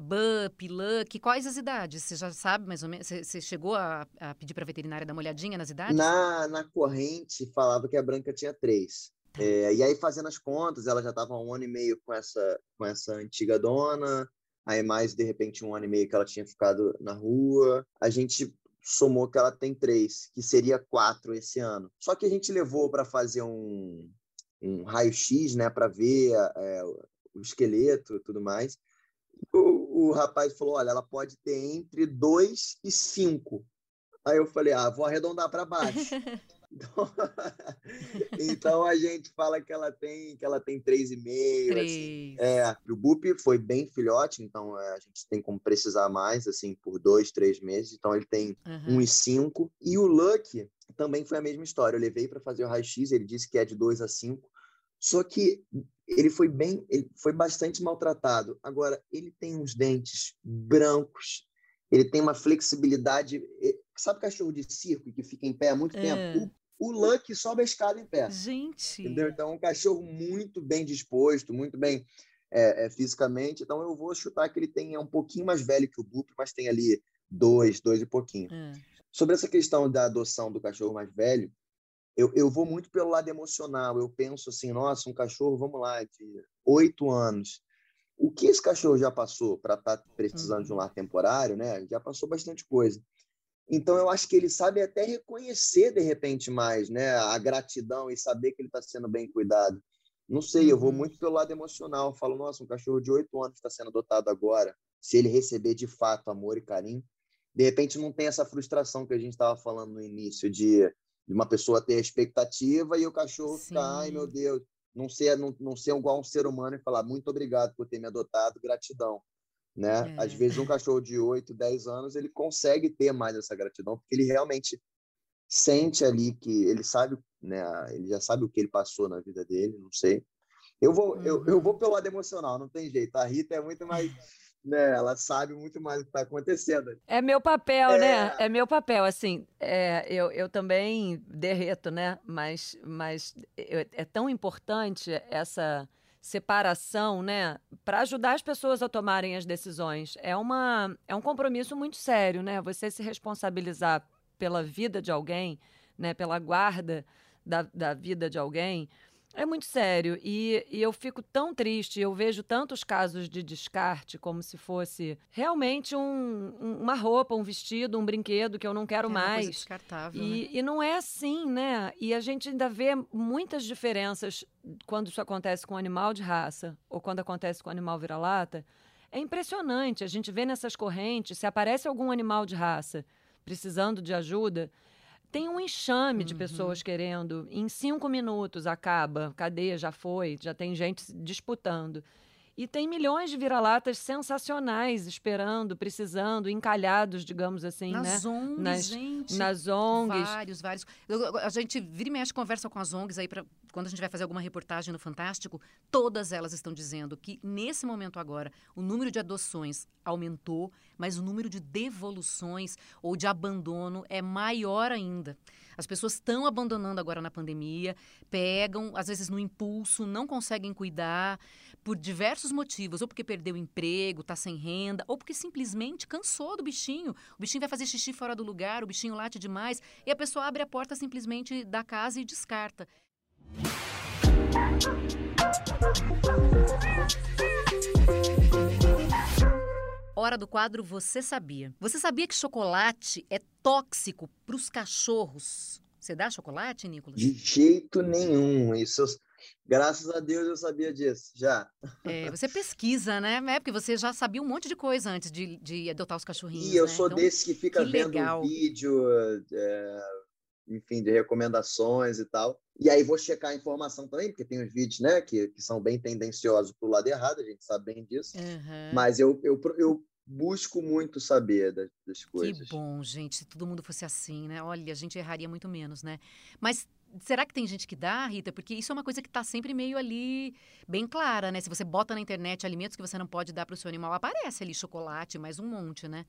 [SPEAKER 2] Bup, Luck, quais as idades? Você já sabe mais ou menos? Você, você chegou a, a pedir para a veterinária dar uma olhadinha nas idades?
[SPEAKER 1] Na, na corrente falava que a branca tinha três. Tá. É, e aí, fazendo as contas, ela já estava um ano e meio com essa, com essa antiga dona, aí mais, de repente, um ano e meio que ela tinha ficado na rua. A gente somou que ela tem três, que seria quatro esse ano. Só que a gente levou para fazer um, um raio-x, né, para ver é, o esqueleto e tudo mais. O, o, rapaz falou: olha, ela pode ter entre dois e cinco. Aí eu falei: ah, vou arredondar para baixo. Então, então, a gente fala que ela tem que ela tem três e meio. Assim. É, o Bup foi bem filhote, então é, a gente tem como precisar mais, assim, por dois, três meses. Então ele tem uhum. um e cinco. E o Luck também foi a mesma história. Eu levei para fazer o raio-x, ele disse que é de dois a cinco. Só que ele foi bem, ele foi bastante maltratado. Agora ele tem uns dentes brancos, ele tem uma flexibilidade. Sabe cachorro de circo que fica em pé há muito é. tempo? o Luck sobe a escada em pé.
[SPEAKER 2] Gente.
[SPEAKER 1] Entendeu? Então, é um cachorro muito bem disposto, muito bem é, é, fisicamente. Então, eu vou chutar que ele tem, é um pouquinho mais velho que o Boop, mas tem ali dois, dois e pouquinho. É. Sobre essa questão da adoção do cachorro mais velho, eu, eu vou muito pelo lado emocional. Eu penso assim, nossa, um cachorro, vamos lá, de oito anos. O que esse cachorro já passou para estar tá precisando uhum. de um uhum. lar temporário, né? Já passou bastante coisa. Então, eu acho que ele sabe até reconhecer, de repente, mais né, a gratidão e saber que ele está sendo bem cuidado. Não sei, eu vou uhum. muito pelo lado emocional. Eu falo, nossa, um cachorro de oito anos está sendo adotado agora. Se ele receber de fato amor e carinho, de repente não tem essa frustração que a gente estava falando no início de, de, uma pessoa ter expectativa e o cachorro Sim. ficar, ai meu Deus, não ser, não, não ser igual um ser humano e falar muito obrigado por ter me adotado, gratidão né? É. Às vezes um cachorro de 8, 10 anos, ele consegue ter mais essa gratidão, porque ele realmente sente ali que ele sabe, né? Ele já sabe o que ele passou na vida dele, não sei. Eu vou, uhum. eu, eu vou pelo lado emocional, não tem jeito. A Rita é muito mais, né? Ela sabe muito mais o que está acontecendo.
[SPEAKER 3] É meu papel, é... né? É meu papel, assim. É, eu, eu também derreto, né? Mas, mas é tão importante essa separação, né, para ajudar as pessoas a tomarem as decisões. É, uma, é um compromisso muito sério, né? Você se responsabilizar pela vida de alguém, né, pela guarda da, da vida de alguém, é muito sério e, e, eu fico tão triste. Eu vejo tantos casos de descarte como se fosse realmente um, um, uma roupa, um vestido, um brinquedo que eu não quero
[SPEAKER 2] é
[SPEAKER 3] mais.
[SPEAKER 2] Coisa descartável,
[SPEAKER 3] e,
[SPEAKER 2] né?
[SPEAKER 3] e não é assim, né? E a gente ainda vê muitas diferenças quando isso acontece com um animal de raça ou quando acontece com um animal vira-lata. É impressionante. A gente vê nessas correntes, se aparece algum animal de raça precisando de ajuda, tem um enxame uhum. de pessoas querendo. Em cinco minutos acaba, cadeia já foi, já tem gente disputando. E tem milhões de vira-latas sensacionais esperando, precisando, encalhados, digamos assim,
[SPEAKER 2] nas
[SPEAKER 3] né?
[SPEAKER 2] ONGs,
[SPEAKER 3] nas
[SPEAKER 2] gente.
[SPEAKER 3] Nas ONGs.
[SPEAKER 2] Vários, vários. Eu, a gente vira e mexe, conversa com as ONGs aí para quando a gente vai fazer alguma reportagem no Fantástico, todas elas estão dizendo que nesse momento agora o número de adoções aumentou, mas o número de devoluções ou de abandono é maior ainda. As pessoas estão abandonando agora na pandemia, pegam, às vezes no impulso, não conseguem cuidar por diversos motivos, ou porque perdeu o emprego, está sem renda, ou porque simplesmente cansou do bichinho. O bichinho vai fazer xixi fora do lugar, o bichinho late demais, e a pessoa abre a porta simplesmente da casa e descarta. Hora do quadro Você Sabia. Você sabia que chocolate é tóxico para os cachorros? Você dá chocolate, Nicolas?
[SPEAKER 1] De jeito nenhum. Isso, graças a Deus eu sabia disso, já.
[SPEAKER 2] É, você pesquisa, né? É porque você já sabia um monte de coisa antes de, de adotar os cachorrinhos.
[SPEAKER 1] E eu
[SPEAKER 2] né?
[SPEAKER 1] sou
[SPEAKER 2] então,
[SPEAKER 1] desse que fica
[SPEAKER 2] que
[SPEAKER 1] vendo
[SPEAKER 2] legal.
[SPEAKER 1] vídeo, é, enfim, de recomendações e tal. E aí vou checar a informação também, porque tem os vídeos, né, que, que são bem tendenciosos pro lado errado, a gente sabe bem disso.
[SPEAKER 2] Uhum.
[SPEAKER 1] Mas eu, eu, eu busco muito saber das, das coisas.
[SPEAKER 2] Que bom, gente. Se todo mundo fosse assim, né? Olha, a gente erraria muito menos, né? Mas será que tem gente que dá, Rita? Porque isso é uma coisa que está sempre meio ali bem clara, né? Se você bota na internet alimentos que você não pode dar para o seu animal, aparece ali chocolate, mais um monte, né?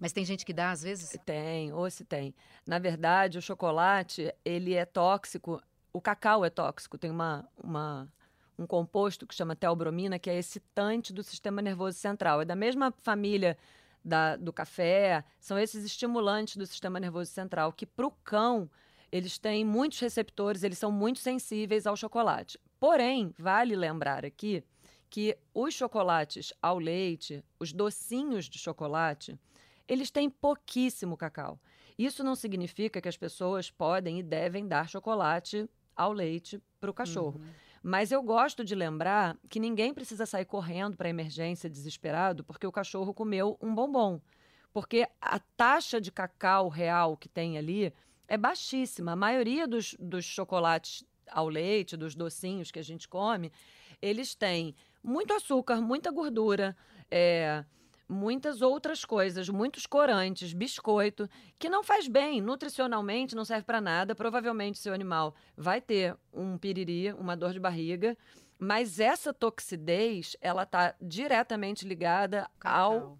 [SPEAKER 2] Mas tem gente que dá às vezes?
[SPEAKER 3] Tem, ou se tem. Na verdade, o chocolate, ele é tóxico. O cacau é tóxico. Tem uma, uma, um composto que chama teobromina, que é excitante do sistema nervoso central. É da mesma família da, do café. São esses estimulantes do sistema nervoso central que, para o cão, eles têm muitos receptores, eles são muito sensíveis ao chocolate. Porém, vale lembrar aqui que os chocolates ao leite, os docinhos de chocolate, eles têm pouquíssimo cacau. Isso não significa que as pessoas podem e devem dar chocolate ao leite para o cachorro.
[SPEAKER 2] Uhum.
[SPEAKER 3] Mas eu gosto de lembrar que ninguém precisa sair correndo para a emergência desesperado porque o cachorro comeu um bombom. Porque a taxa de cacau real que tem ali é baixíssima. A maioria dos, dos chocolates ao leite, dos docinhos que a gente come, eles têm muito açúcar, muita gordura, é, muitas outras coisas, muitos corantes, biscoito, que não faz bem, nutricionalmente não serve para nada. Provavelmente seu animal vai ter um piriri, uma dor de barriga, mas essa toxidez, ela está diretamente ligada ao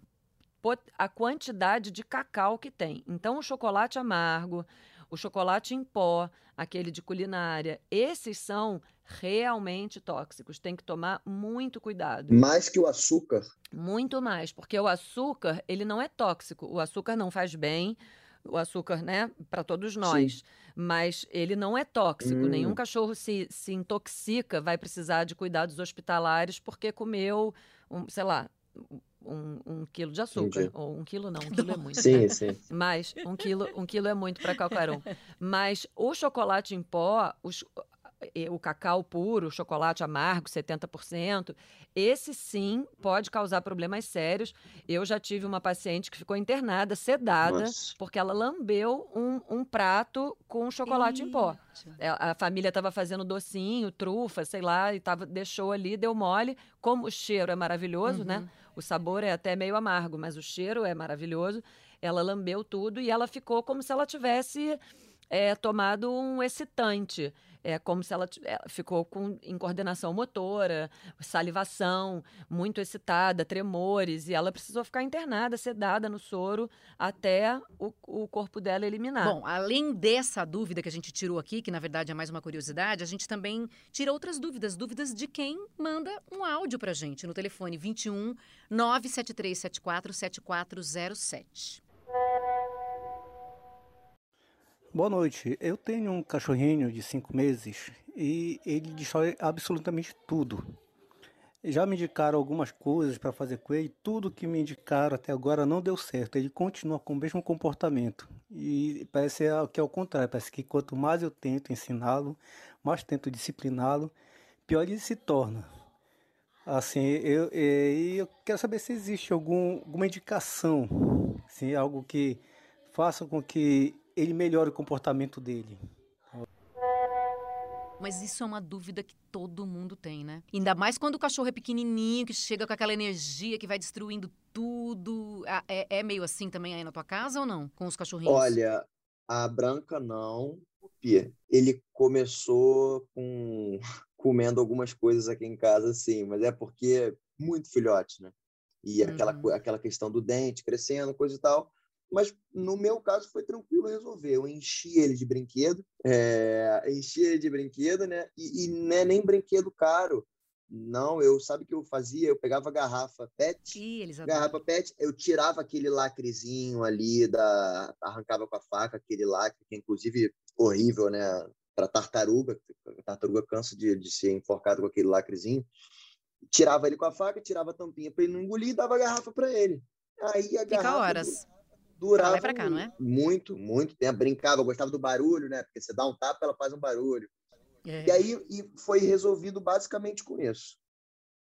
[SPEAKER 3] a quantidade de cacau que tem. Então, o chocolate amargo, o chocolate em pó, aquele de culinária, esses são realmente tóxicos. Tem que tomar muito cuidado.
[SPEAKER 1] Mais que o açúcar?
[SPEAKER 3] Muito mais, porque o açúcar, ele não é tóxico. O açúcar não faz bem, o açúcar, né, para todos nós. Sim. Mas ele não é tóxico. Hum. Nenhum cachorro se, se intoxica, vai precisar de cuidados hospitalares porque comeu, um, sei lá, um, um, quilo de açúcar. Entendi. Ou um quilo não, um quilo é muito.
[SPEAKER 1] Sim,
[SPEAKER 3] né?
[SPEAKER 1] sim.
[SPEAKER 3] Mas um quilo, um quilo é muito para qualquer um. Mas o chocolate em pó, os, o cacau puro, o chocolate amargo, 70%, esse sim pode causar problemas sérios. Eu já tive uma paciente que ficou internada, sedada, Nossa. porque ela lambeu um, um prato com chocolate Eita. em pó. A família estava fazendo docinho, trufa, sei lá, e tava, deixou ali, deu mole. Como o cheiro é maravilhoso, né? uhum. né? O sabor é até meio amargo, mas o cheiro é maravilhoso. Ela lambeu tudo e ela ficou como se ela tivesse é, tomado um excitante. É como se ela, ela ficou com incoordenação motora, salivação, muito excitada, tremores, e ela precisou ficar internada, sedada no soro, até o, o corpo dela eliminar.
[SPEAKER 2] Bom, além dessa dúvida que a gente tirou aqui, que na verdade é mais uma curiosidade, a gente também tira outras dúvidas, dúvidas de quem manda um áudio pra gente no telefone 21 97374 7407.
[SPEAKER 5] Boa noite. Eu tenho um cachorrinho de cinco meses e ele destrói absolutamente tudo. Já me indicaram algumas coisas para fazer com ele, tudo que me indicaram até agora não deu certo. Ele continua com o mesmo comportamento e parece que é o contrário. Parece que quanto mais eu tento ensiná-lo, mais tento discipliná-lo, pior ele se torna. Assim, eu, eu, eu quero saber se existe algum, alguma indicação, assim, algo que faça com que ele melhora o comportamento dele.
[SPEAKER 2] Mas isso é uma dúvida que todo mundo tem, né? Ainda mais quando o cachorro é pequenininho, que chega com aquela energia que vai destruindo tudo. É, é meio assim também aí na tua casa ou não? Com os cachorrinhos?
[SPEAKER 1] Olha, a Branca não. O Pia, ele começou com comendo algumas coisas aqui em casa, sim, mas é porque é muito filhote, né? E uhum. aquela, aquela questão do dente crescendo, coisa e tal. Mas no meu caso foi tranquilo resolver. Eu enchi ele de brinquedo, é, enchi ele de brinquedo, né? E, e não é nem brinquedo caro. Não, eu sabe o que eu fazia? Eu pegava garrafa PET,
[SPEAKER 2] Ih,
[SPEAKER 1] garrafa PET, eu tirava aquele lacrezinho ali da, arrancava com a faca aquele lacre que é inclusive horrível, né? Para tartaruga, a tartaruga cansa de, de ser enforcado com aquele lacrezinho. Tirava ele com a faca, tirava a tampinha para ele não engolir e dava a garrafa para ele. Aí a
[SPEAKER 2] Fica
[SPEAKER 1] garrafa
[SPEAKER 2] horas.
[SPEAKER 1] Durava
[SPEAKER 2] pra cá, é?
[SPEAKER 1] muito, muito tempo. Brincava, eu gostava do barulho, né? Porque você dá um tapa, ela faz um barulho.
[SPEAKER 2] É.
[SPEAKER 1] E aí e foi resolvido basicamente com isso.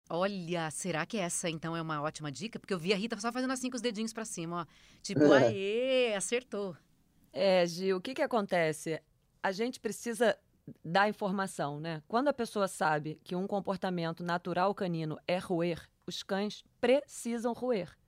[SPEAKER 2] Olha, será que essa então é uma ótima dica? Porque eu vi a Rita só fazendo assim com os dedinhos para cima, ó. Tipo,
[SPEAKER 1] É.
[SPEAKER 2] aê, acertou.
[SPEAKER 3] É, Gil, o que, que acontece? A gente precisa dar informação, né? Quando a pessoa sabe que um comportamento natural canino é roer, os cães precisam roer.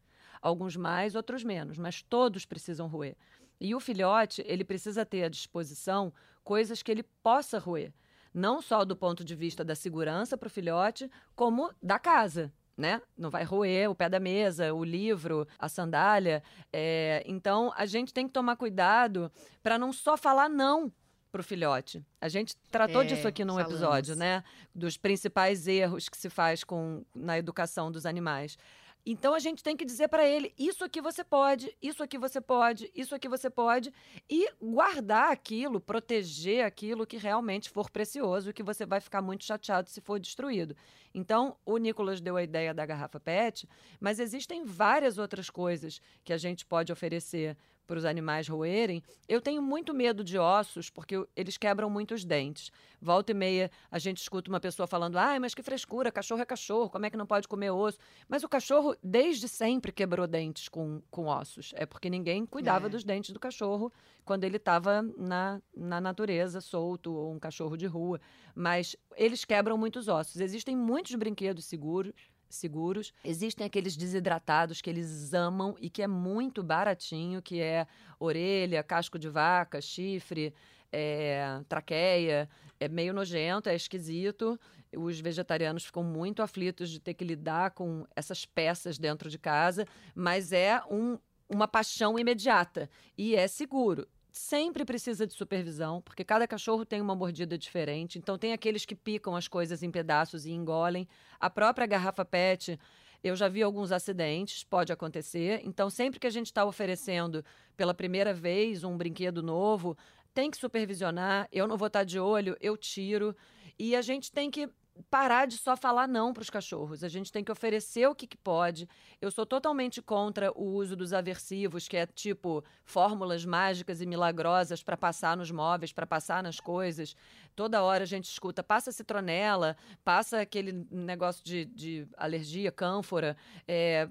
[SPEAKER 3] Alguns mais, outros menos, mas todos precisam roer. E o filhote, ele precisa ter à disposição coisas que ele possa roer. Não só do ponto de vista da segurança para o filhote, como da casa. Né? Não vai roer o pé da mesa, o livro, a sandália. É, então, a gente tem que tomar cuidado para não só falar não para o filhote. A gente tratou
[SPEAKER 2] É,
[SPEAKER 3] disso aqui num
[SPEAKER 2] falamos.
[SPEAKER 3] episódio, né? Dos principais erros que se faz com, na educação dos animais. Então a gente tem que dizer para ele: isso aqui você pode, isso aqui você pode, isso aqui você pode, e guardar aquilo, proteger aquilo que realmente for precioso que você vai ficar muito chateado se for destruído. Então, o Nicolas deu a ideia da garrafa PET, mas existem várias outras coisas que a gente pode oferecer para os animais roerem. Eu tenho muito medo de ossos, porque eles quebram muito os dentes. Volta e meia a gente escuta uma pessoa falando: ai, mas que frescura, cachorro é cachorro, como é que não pode comer osso? Mas o cachorro, desde sempre, quebrou dentes com, com ossos. É porque ninguém cuidava
[SPEAKER 2] É.
[SPEAKER 3] dos dentes do cachorro quando ele estava na, na natureza, solto, ou um cachorro de rua. Mas eles quebram muitos ossos. Existem muitos brinquedos seguros. Seguros. Existem aqueles desidratados que eles amam e que é muito baratinho, que é orelha, casco de vaca, chifre, é, traqueia. É meio nojento, é esquisito. Os vegetarianos ficam muito aflitos de ter que lidar com essas peças dentro de casa, mas é um, uma paixão imediata e é seguro. Sempre precisa de supervisão, porque cada cachorro tem uma mordida diferente. Então, tem aqueles que picam as coisas em pedaços e engolem. A própria garrafa PET, eu já vi alguns acidentes, pode acontecer. Então, sempre que a gente está oferecendo pela primeira vez um brinquedo novo, tem que supervisionar. Eu não vou estar de olho, eu tiro. E a gente tem que parar de só falar não para os cachorros. A gente tem que oferecer o que, que pode. Eu sou totalmente contra o uso dos aversivos, que é tipo fórmulas mágicas e milagrosas para passar nos móveis, para passar nas coisas. Toda hora a gente escuta, passa citronela, passa aquele negócio de, de alergia, cânfora, é,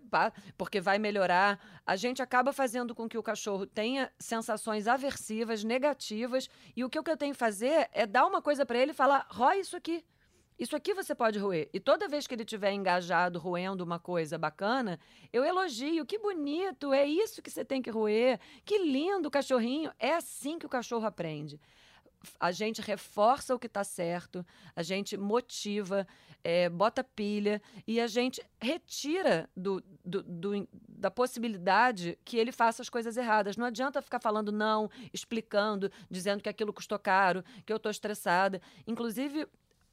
[SPEAKER 3] porque vai melhorar. A gente acaba fazendo com que o cachorro tenha sensações aversivas, negativas, e o que eu tenho que fazer é dar uma coisa para ele e falar: rói isso aqui. Isso aqui você pode roer. E toda vez que ele estiver engajado roendo uma coisa bacana, eu elogio. Que bonito, é isso que você tem que roer. Que lindo o cachorrinho. É assim que o cachorro aprende. A gente reforça o que está certo, a gente motiva, é, bota pilha e a gente retira do, do- do- da possibilidade que ele faça as coisas erradas. Não adianta ficar falando não, explicando, dizendo que aquilo custou caro, que eu estou estressada. Inclusive,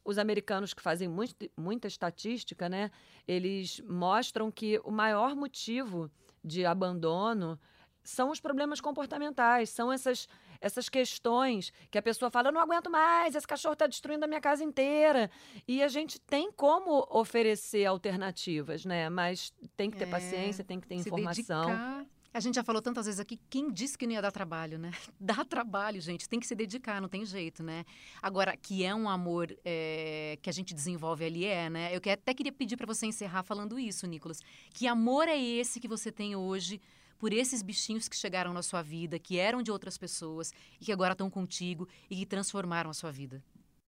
[SPEAKER 3] os americanos que fazem muito- muita estatística, né, eles mostram que o maior motivo de abandono são os problemas comportamentais, são essas, essas questões que a pessoa fala: eu não aguento mais, esse cachorro está destruindo a minha casa inteira. E a gente tem como oferecer alternativas, né? Mas tem que ter
[SPEAKER 2] É,
[SPEAKER 3] paciência, tem que ter informação.
[SPEAKER 2] dedicar. A gente já falou tantas vezes aqui, quem disse que não ia dar trabalho, né? Dá trabalho, gente. Tem que se dedicar, não tem jeito, né? Agora, que é um amor é, que a gente desenvolve ali, é, né? Eu até queria pedir para você encerrar falando isso, Nicolas. Que amor é esse que você tem hoje por esses bichinhos que chegaram na sua vida, que eram de outras pessoas e que agora estão contigo e que transformaram a sua vida?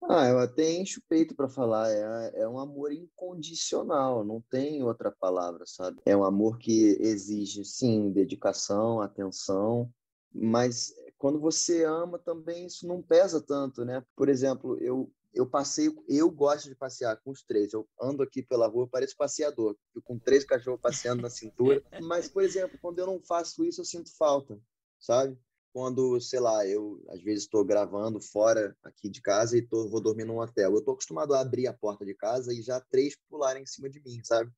[SPEAKER 1] Ah, eu até encho o peito para falar. É, é um amor incondicional, não tem outra palavra, sabe? É um amor que exige, sim, dedicação, atenção, mas quando você ama também isso não pesa tanto, né? Por exemplo, eu eu passei, eu gosto de passear com os três. Eu ando aqui pela rua, pareço passeador, com três cachorros passeando na cintura. Mas, por exemplo, quando eu não faço isso, eu sinto falta, sabe? Quando, sei lá, eu às vezes estou gravando fora aqui de casa e tô, vou dormir num hotel. Eu estou acostumado a abrir a porta de casa e já três pularem em cima de mim, sabe?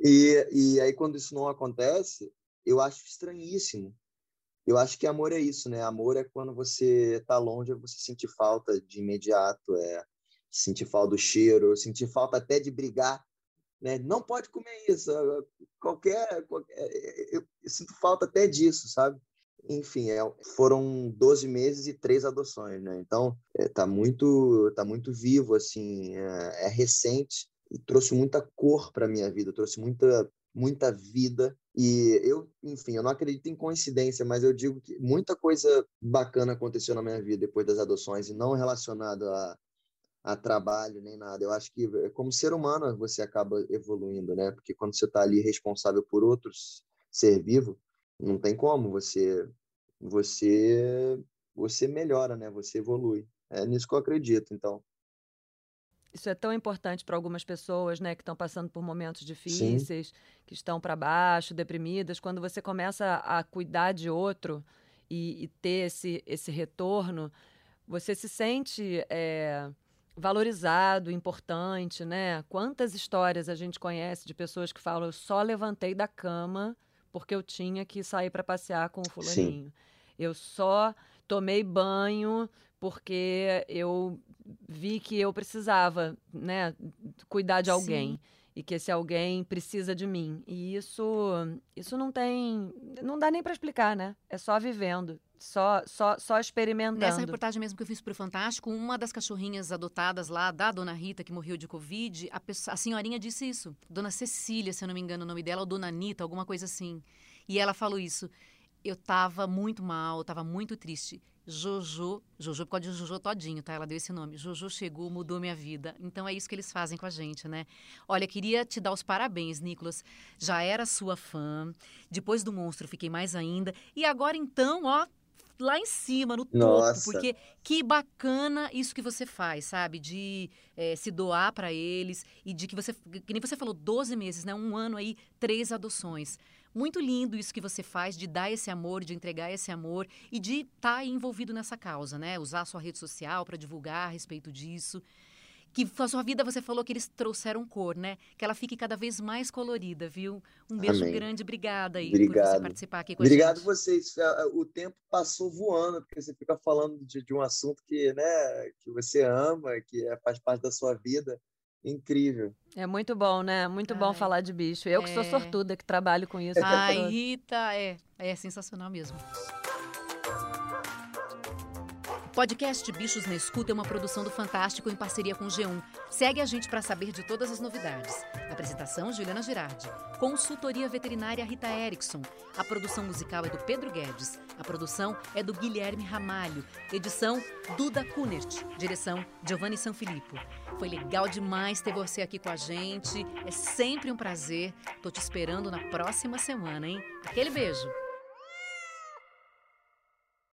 [SPEAKER 1] E, e aí, quando isso não acontece, eu acho estranhíssimo. Eu acho que amor é isso, né? Amor é quando você está longe, você sentir falta de imediato, é sentir falta do cheiro, sentir falta até de brigar, né? Não pode comer isso, qualquer, qualquer eu sinto falta até disso, sabe? Enfim, é, foram 12 meses e três adoções, né? Então, é, tá muito tá muito vivo assim, é, é recente e trouxe muita cor para minha vida, trouxe muita muita vida e eu, enfim, eu não acredito em coincidência, mas eu digo que muita coisa bacana aconteceu na minha vida depois das adoções e não relacionado a a trabalho nem nada. Eu acho que é, como ser humano você acaba evoluindo, né? Porque quando você está ali responsável por outros ser vivo, não tem como você você você melhora, né? Você evolui. É nisso que eu acredito, então.
[SPEAKER 3] Isso é tão importante para algumas pessoas, né, que estão passando por momentos difíceis, Sim. que estão para baixo, deprimidas. Quando você começa a cuidar de outro e, e ter esse, esse retorno, você se sente é, valorizado, importante, né? Quantas histórias a gente conhece de pessoas que falam: eu só levantei da cama porque eu tinha que sair para passear com o fulaninho. Sim. Eu só tomei banho porque eu vi que eu precisava, né, cuidar de alguém. Sim. E que esse alguém precisa de mim. E isso, isso não tem. Não dá nem para explicar, né? É só vivendo. Só, só, só experimentando.
[SPEAKER 2] Nessa reportagem mesmo que eu fiz para o Fantástico, uma das cachorrinhas adotadas lá, da Dona Rita, que morreu de Covid, a, pessoa, a senhorinha disse isso. Dona Cecília, se eu não me engano o nome dela, ou Dona Anitta, alguma coisa assim. E ela falou isso. Eu estava muito mal, estava muito triste. Jojo, Jojo, por causa de Jojo todinho, tá? Ela deu esse nome. Jojo chegou, mudou minha vida. Então é isso que eles fazem com a gente, né? Olha, queria te dar os parabéns, Nicolas. Já era sua fã. Depois do monstro, fiquei mais ainda. E agora então, ó, lá em cima, no Nossa. topo, porque que bacana isso que você faz, sabe? De é, se doar para eles e de que você, que nem você falou, 12 meses, né? Um ano aí, três adoções. Muito lindo isso que você faz, de dar esse amor, de entregar esse amor e de estar tá envolvido nessa causa, né? Usar a sua rede social para divulgar a respeito disso que a sua vida você falou que eles trouxeram cor, né? Que ela fique cada vez mais colorida, viu? Um beijo Amém. grande, obrigada aí Obrigado. por você participar aqui com
[SPEAKER 1] Obrigado
[SPEAKER 2] a gente.
[SPEAKER 1] Obrigado vocês. O tempo passou voando, porque você fica falando de, de um assunto que, né, que você ama, que é, faz parte da sua vida. Incrível.
[SPEAKER 3] É muito bom, né? Muito Ai, bom falar de bicho. Eu que sou é. sortuda, que trabalho com isso.
[SPEAKER 2] Ai, Rita, é, é sensacional mesmo. Podcast Bichos na Escuta é uma produção do Fantástico em parceria com o G1. Segue a gente para saber de todas as novidades. Apresentação Juliana Girardi. Consultoria veterinária Rita Erickson. A produção musical é do Pedro Guedes. A produção é do Guilherme Ramalho. Edição Duda Kunert. Direção Giovanni Sanfilippo. Foi legal demais ter você aqui com a gente. É sempre um prazer. Tô te esperando na próxima semana, hein? Aquele beijo.